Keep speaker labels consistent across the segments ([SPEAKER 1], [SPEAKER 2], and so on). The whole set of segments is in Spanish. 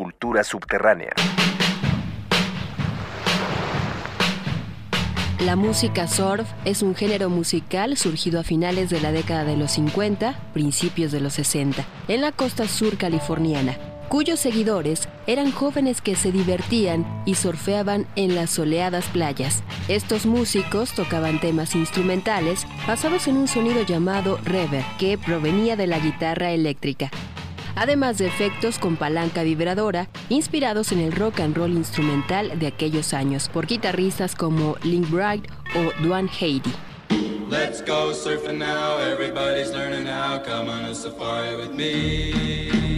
[SPEAKER 1] cultura subterránea.
[SPEAKER 2] La música surf es un género musical surgido a finales de la década de los 50, principios de los 60, en la costa sur californiana, cuyos seguidores eran jóvenes que se divertían y surfeaban en las soleadas playas. Estos músicos tocaban temas instrumentales basados en un sonido llamado reverb, que provenía de la guitarra eléctrica además de efectos con palanca vibradora inspirados en el rock and roll instrumental de aquellos años por guitarristas como Link Bright o Duane Haiti. Let's go surfing now, everybody's learning how. Come on a safari with me.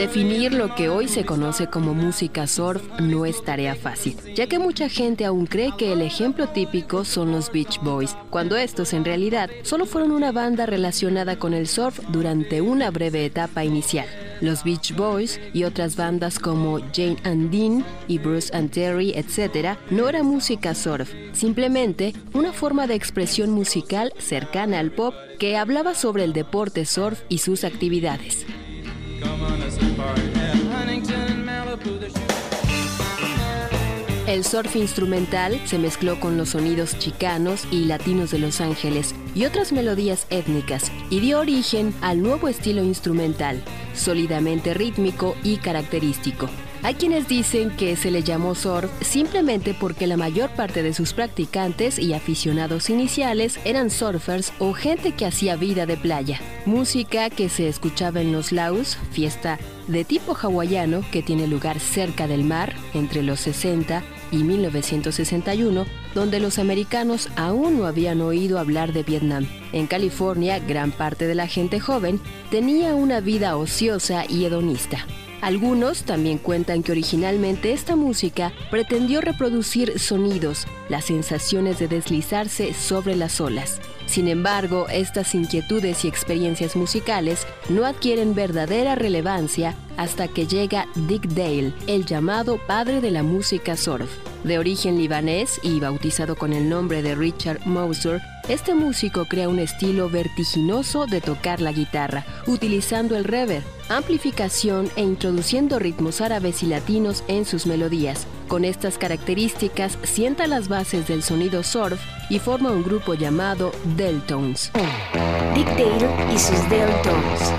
[SPEAKER 2] Definir lo que hoy se conoce como música surf no es tarea fácil, ya que mucha gente aún cree que el ejemplo típico son los Beach Boys, cuando estos en realidad solo fueron una banda relacionada con el surf durante una breve etapa inicial. Los Beach Boys y otras bandas como Jane and Dean y Bruce and Terry, etc., no era música surf, simplemente una forma de expresión musical cercana al pop que hablaba sobre el deporte surf y sus actividades. El surf instrumental se mezcló con los sonidos chicanos y latinos de Los Ángeles y otras melodías étnicas y dio origen al nuevo estilo instrumental, sólidamente rítmico y característico. Hay quienes dicen que se le llamó surf simplemente porque la mayor parte de sus practicantes y aficionados iniciales eran surfers o gente que hacía vida de playa. Música que se escuchaba en los laus, fiesta de tipo hawaiano que tiene lugar cerca del mar entre los 60 y 1961, donde los americanos aún no habían oído hablar de Vietnam. En California, gran parte de la gente joven tenía una vida ociosa y hedonista. Algunos también cuentan que originalmente esta música pretendió reproducir sonidos, las sensaciones de deslizarse sobre las olas. Sin embargo, estas inquietudes y experiencias musicales no adquieren verdadera relevancia hasta que llega Dick Dale, el llamado padre de la música surf. De origen libanés y bautizado con el nombre de Richard Moser, este músico crea un estilo vertiginoso de tocar la guitarra, utilizando el reverb, amplificación e introduciendo ritmos árabes y latinos en sus melodías. Con estas características sienta las bases del sonido surf y forma un grupo llamado Deltones.
[SPEAKER 3] Dick Dale y sus Deltones.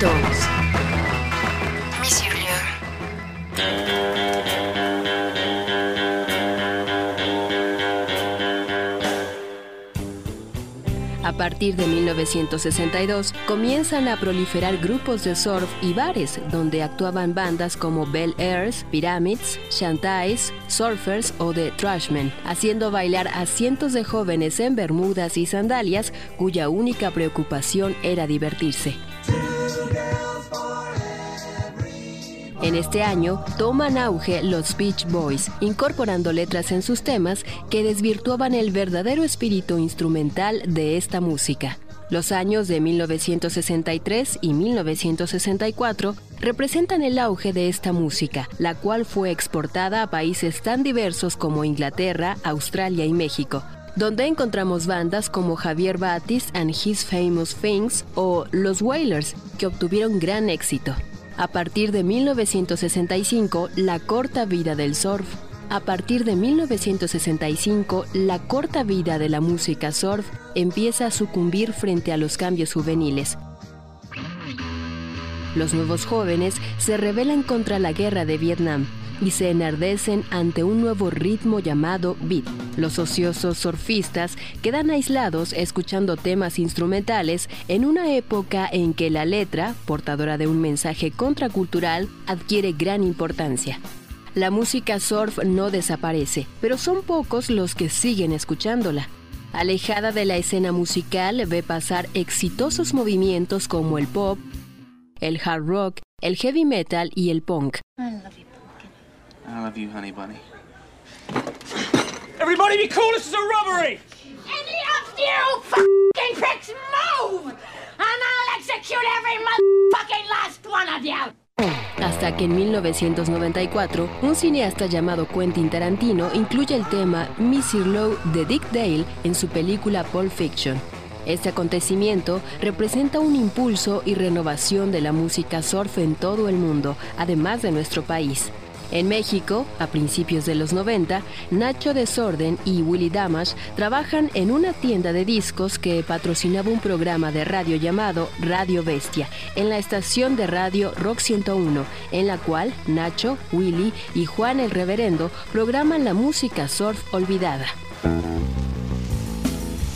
[SPEAKER 2] A partir de 1962 comienzan a proliferar grupos de surf y bares donde actuaban bandas como Bell Airs, Pyramids, Shantais, Surfers o The Trashmen, haciendo bailar a cientos de jóvenes en bermudas y sandalias cuya única preocupación era divertirse. En este año toman auge los Beach Boys, incorporando letras en sus temas que desvirtuaban el verdadero espíritu instrumental de esta música. Los años de 1963 y 1964 representan el auge de esta música, la cual fue exportada a países tan diversos como Inglaterra, Australia y México, donde encontramos bandas como Javier Batis and His Famous Things o Los Wailers, que obtuvieron gran éxito. A partir de 1965, la corta vida del surf. A partir de 1965, la corta vida de la música surf empieza a sucumbir frente a los cambios juveniles. Los nuevos jóvenes se rebelan contra la guerra de Vietnam y se enardecen ante un nuevo ritmo llamado beat. Los ociosos surfistas quedan aislados escuchando temas instrumentales en una época en que la letra, portadora de un mensaje contracultural, adquiere gran importancia. La música surf no desaparece, pero son pocos los que siguen escuchándola. Alejada de la escena musical, ve pasar exitosos movimientos como el pop, el hard rock, el heavy metal y el punk.
[SPEAKER 1] I love you, honey bunny. Everybody be cool, this is a robbery!
[SPEAKER 4] Any of you fucking pricks move! And I'll execute every motherfucking last one of you!
[SPEAKER 2] Hasta que en 1994, un cineasta llamado Quentin Tarantino incluye el tema Missy Low de Dick Dale en su película Pulp Fiction. Este acontecimiento representa un impulso y renovación de la música surf en todo el mundo, además de nuestro país. En México, a principios de los 90, Nacho Desorden y Willy Damash trabajan en una tienda de discos que patrocinaba un programa de radio llamado Radio Bestia, en la estación de radio Rock 101, en la cual Nacho, Willy y Juan el Reverendo programan la música surf olvidada.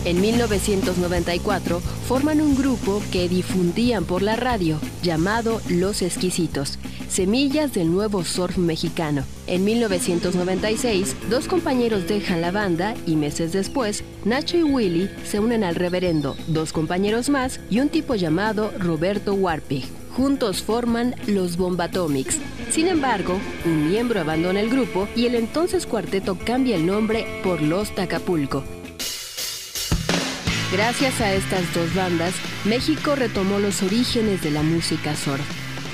[SPEAKER 2] En 1994 forman un grupo que difundían por la radio llamado Los Exquisitos, semillas del nuevo surf mexicano. En 1996, dos compañeros dejan la banda y meses después, Nacho y Willy se unen al reverendo, dos compañeros más y un tipo llamado Roberto Warpig. Juntos forman los Bombatomics. Sin embargo, un miembro abandona el grupo y el entonces cuarteto cambia el nombre por Los Tacapulco Gracias a estas dos bandas, México retomó los orígenes de la música surf.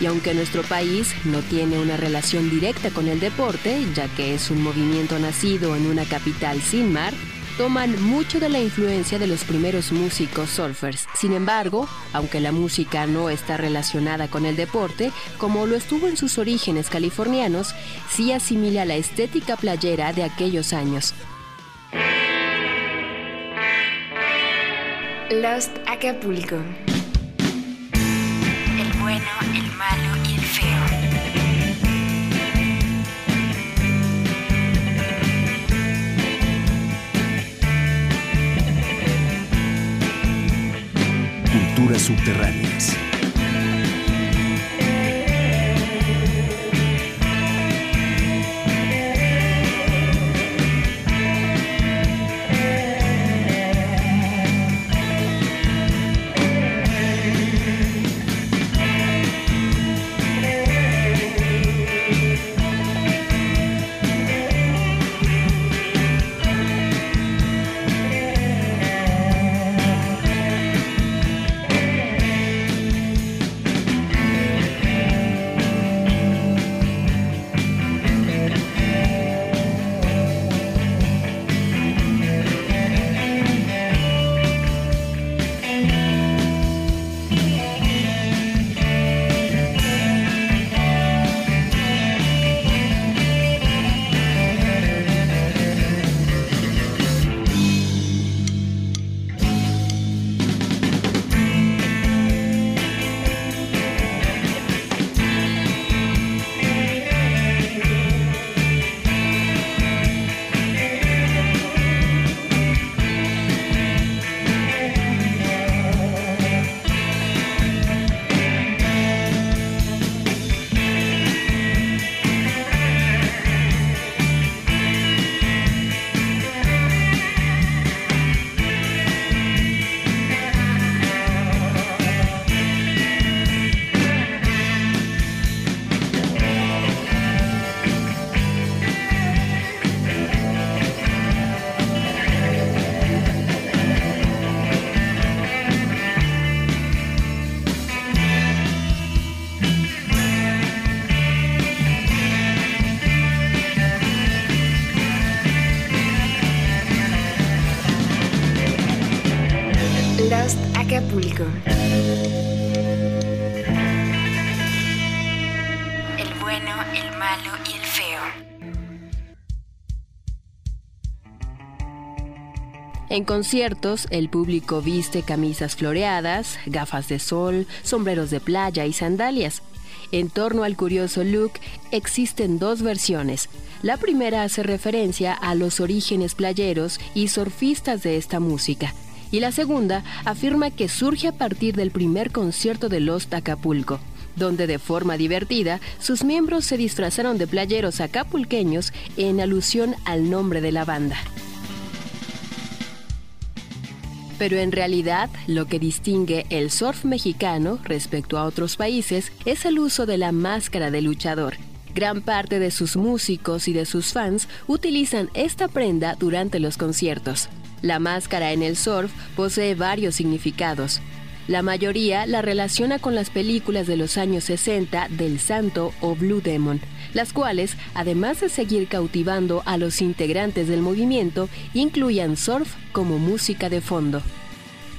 [SPEAKER 2] Y aunque nuestro país no tiene una relación directa con el deporte, ya que es un movimiento nacido en una capital sin mar, toman mucho de la influencia de los primeros músicos surfers. Sin embargo, aunque la música no está relacionada con el deporte, como lo estuvo en sus orígenes californianos, sí asimila la estética playera de aquellos años.
[SPEAKER 3] Lost Acapulco. El bueno, el malo y el feo.
[SPEAKER 5] Culturas subterráneas.
[SPEAKER 2] En conciertos, el público viste camisas floreadas, gafas de sol, sombreros de playa y sandalias. En torno al curioso look existen dos versiones. La primera hace referencia a los orígenes playeros y surfistas de esta música. Y la segunda afirma que surge a partir del primer concierto de Los Acapulco, donde de forma divertida sus miembros se disfrazaron de playeros acapulqueños en alusión al nombre de la banda. Pero en realidad, lo que distingue el surf mexicano respecto a otros países es el uso de la máscara de luchador. Gran parte de sus músicos y de sus fans utilizan esta prenda durante los conciertos. La máscara en el surf posee varios significados. La mayoría la relaciona con las películas de los años 60 del Santo o Blue Demon, las cuales, además de seguir cautivando a los integrantes del movimiento, incluían surf como música de fondo.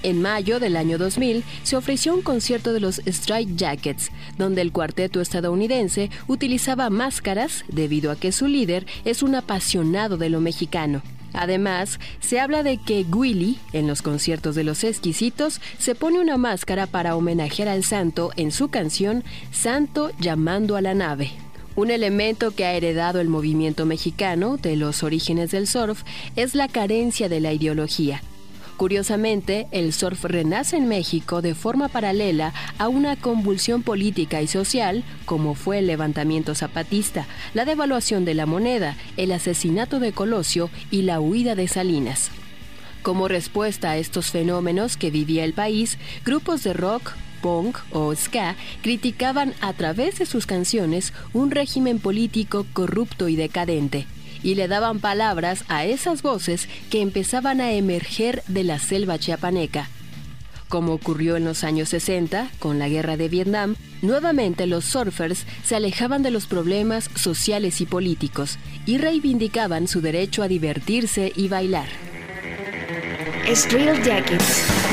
[SPEAKER 2] En mayo del año 2000 se ofreció un concierto de los Strike Jackets, donde el cuarteto estadounidense utilizaba máscaras debido a que su líder es un apasionado de lo mexicano. Además, se habla de que Willy, en los conciertos de los exquisitos, se pone una máscara para homenajear al santo en su canción Santo llamando a la nave. Un elemento que ha heredado el movimiento mexicano de los orígenes del surf es la carencia de la ideología. Curiosamente, el surf renace en México de forma paralela a una convulsión política y social, como fue el levantamiento zapatista, la devaluación de la moneda, el asesinato de Colosio y la huida de Salinas. Como respuesta a estos fenómenos que vivía el país, grupos de rock, punk o ska criticaban a través de sus canciones un régimen político corrupto y decadente y le daban palabras a esas voces que empezaban a emerger de la selva chiapaneca. Como ocurrió en los años 60 con la guerra de Vietnam, nuevamente los surfers se alejaban de los problemas sociales y políticos y reivindicaban su derecho a divertirse y bailar.
[SPEAKER 3] Steel Jackets.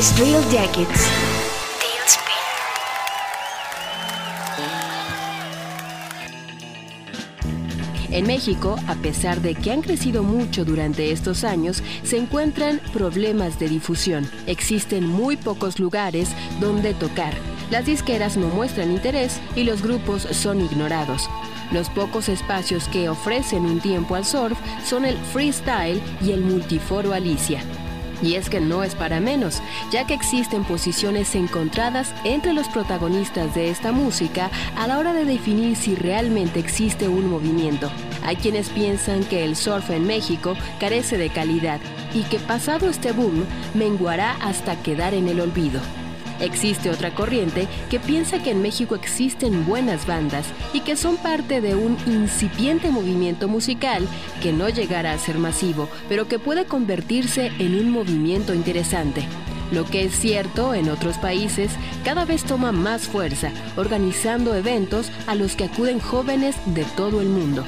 [SPEAKER 3] Steel Jackets. Tailspin.
[SPEAKER 2] En México, a pesar de que han crecido mucho durante estos años, se encuentran problemas de difusión. Existen muy pocos lugares donde tocar. Las disqueras no muestran interés y los grupos son ignorados. Los pocos espacios que ofrecen un tiempo al surf son el freestyle y el multiforo Alicia. Y es que no es para menos, ya que existen posiciones encontradas entre los protagonistas de esta música a la hora de definir si realmente existe un movimiento. Hay quienes piensan que el surf en México carece de calidad y que pasado este boom menguará hasta quedar en el olvido. Existe otra corriente que piensa que en México existen buenas bandas y que son parte de un incipiente movimiento musical que no llegará a ser masivo, pero que puede convertirse en un movimiento interesante. Lo que es cierto en otros países cada vez toma más fuerza, organizando eventos a los que acuden jóvenes de todo el mundo.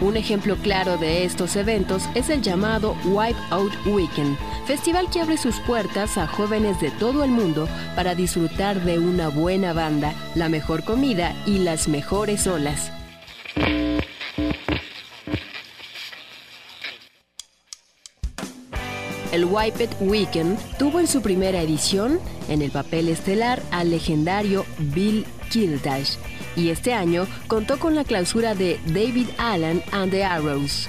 [SPEAKER 2] Un ejemplo claro de estos eventos es el llamado Wipe Out Weekend, festival que abre sus puertas a jóvenes de todo el mundo para disfrutar de una buena banda, la mejor comida y las mejores olas. El Wipe It Weekend tuvo en su primera edición, en el papel estelar, al legendario Bill Kildash, y este año contó con la clausura de David Allen and the Arrows.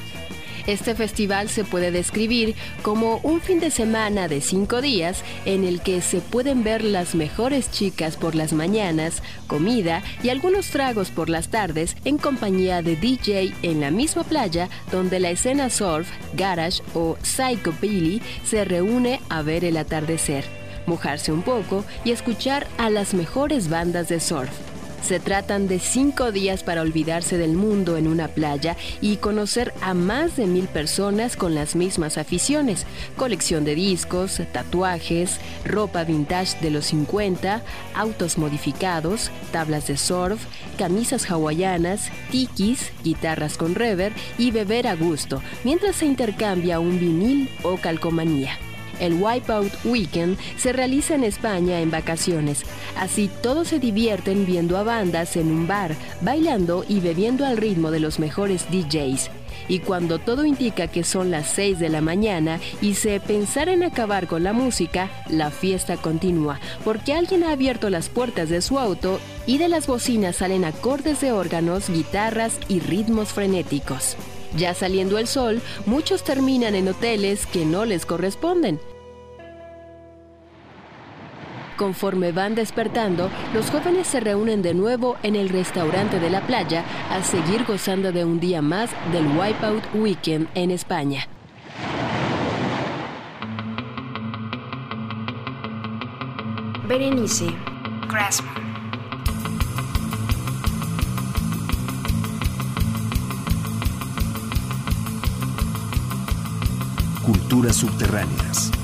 [SPEAKER 2] Este festival se puede describir como un fin de semana de cinco días en el que se pueden ver las mejores chicas por las mañanas, comida y algunos tragos por las tardes en compañía de DJ en la misma playa donde la escena surf, garage o psychobilly se reúne a ver el atardecer, mojarse un poco y escuchar a las mejores bandas de surf. Se tratan de cinco días para olvidarse del mundo en una playa y conocer a más de mil personas con las mismas aficiones. Colección de discos, tatuajes, ropa vintage de los 50, autos modificados, tablas de surf, camisas hawaianas, tikis, guitarras con reverb y beber a gusto, mientras se intercambia un vinil o calcomanía. El Wipeout Weekend se realiza en España en vacaciones. Así todos se divierten viendo a bandas en un bar, bailando y bebiendo al ritmo de los mejores DJs. Y cuando todo indica que son las 6 de la mañana y se pensar en acabar con la música, la fiesta continúa, porque alguien ha abierto las puertas de su auto y de las bocinas salen acordes de órganos, guitarras y ritmos frenéticos. Ya saliendo el sol, muchos terminan en hoteles que no les corresponden. Conforme van despertando, los jóvenes se reúnen de nuevo en el restaurante de la playa a seguir gozando de un día más del Wipeout Weekend en España.
[SPEAKER 3] Berenice. Grassman.
[SPEAKER 5] Culturas subterráneas.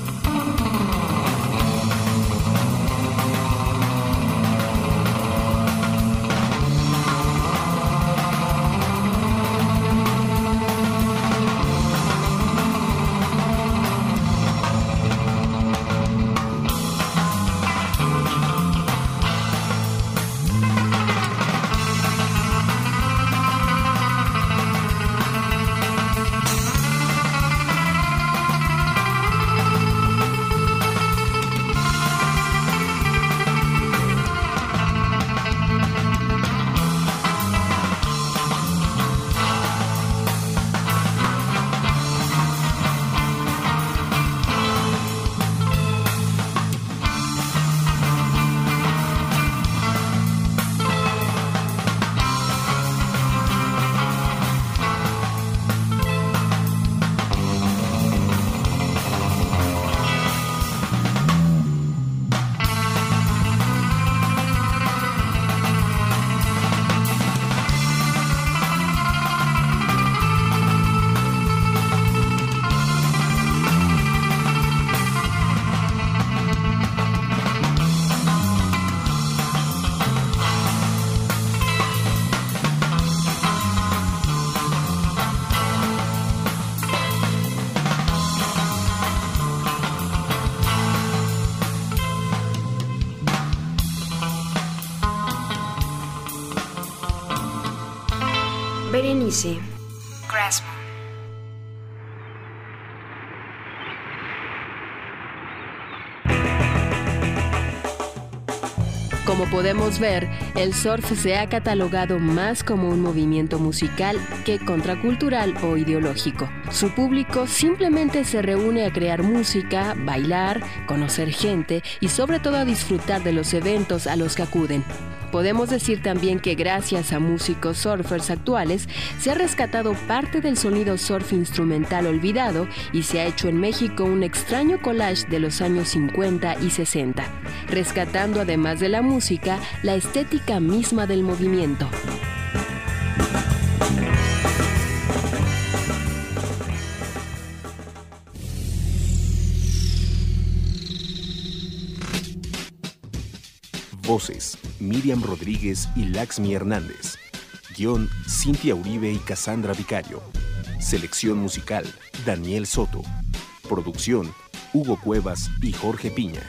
[SPEAKER 3] Berenice. Grassmore.
[SPEAKER 2] Como podemos ver, el surf se ha catalogado más como un movimiento musical que contracultural o ideológico. Su público simplemente se reúne a crear música, bailar, conocer gente y sobre todo a disfrutar de los eventos a los que acuden. Podemos decir también que gracias a músicos surfers actuales se ha rescatado parte del sonido surf instrumental olvidado y se ha hecho en México un extraño collage de los años 50 y 60, rescatando además de la música la estética misma del movimiento.
[SPEAKER 5] Miriam Rodríguez y Laxmi Hernández. Guión, Cintia Uribe y Cassandra Vicario. Selección musical, Daniel Soto. Producción, Hugo Cuevas y Jorge Piña.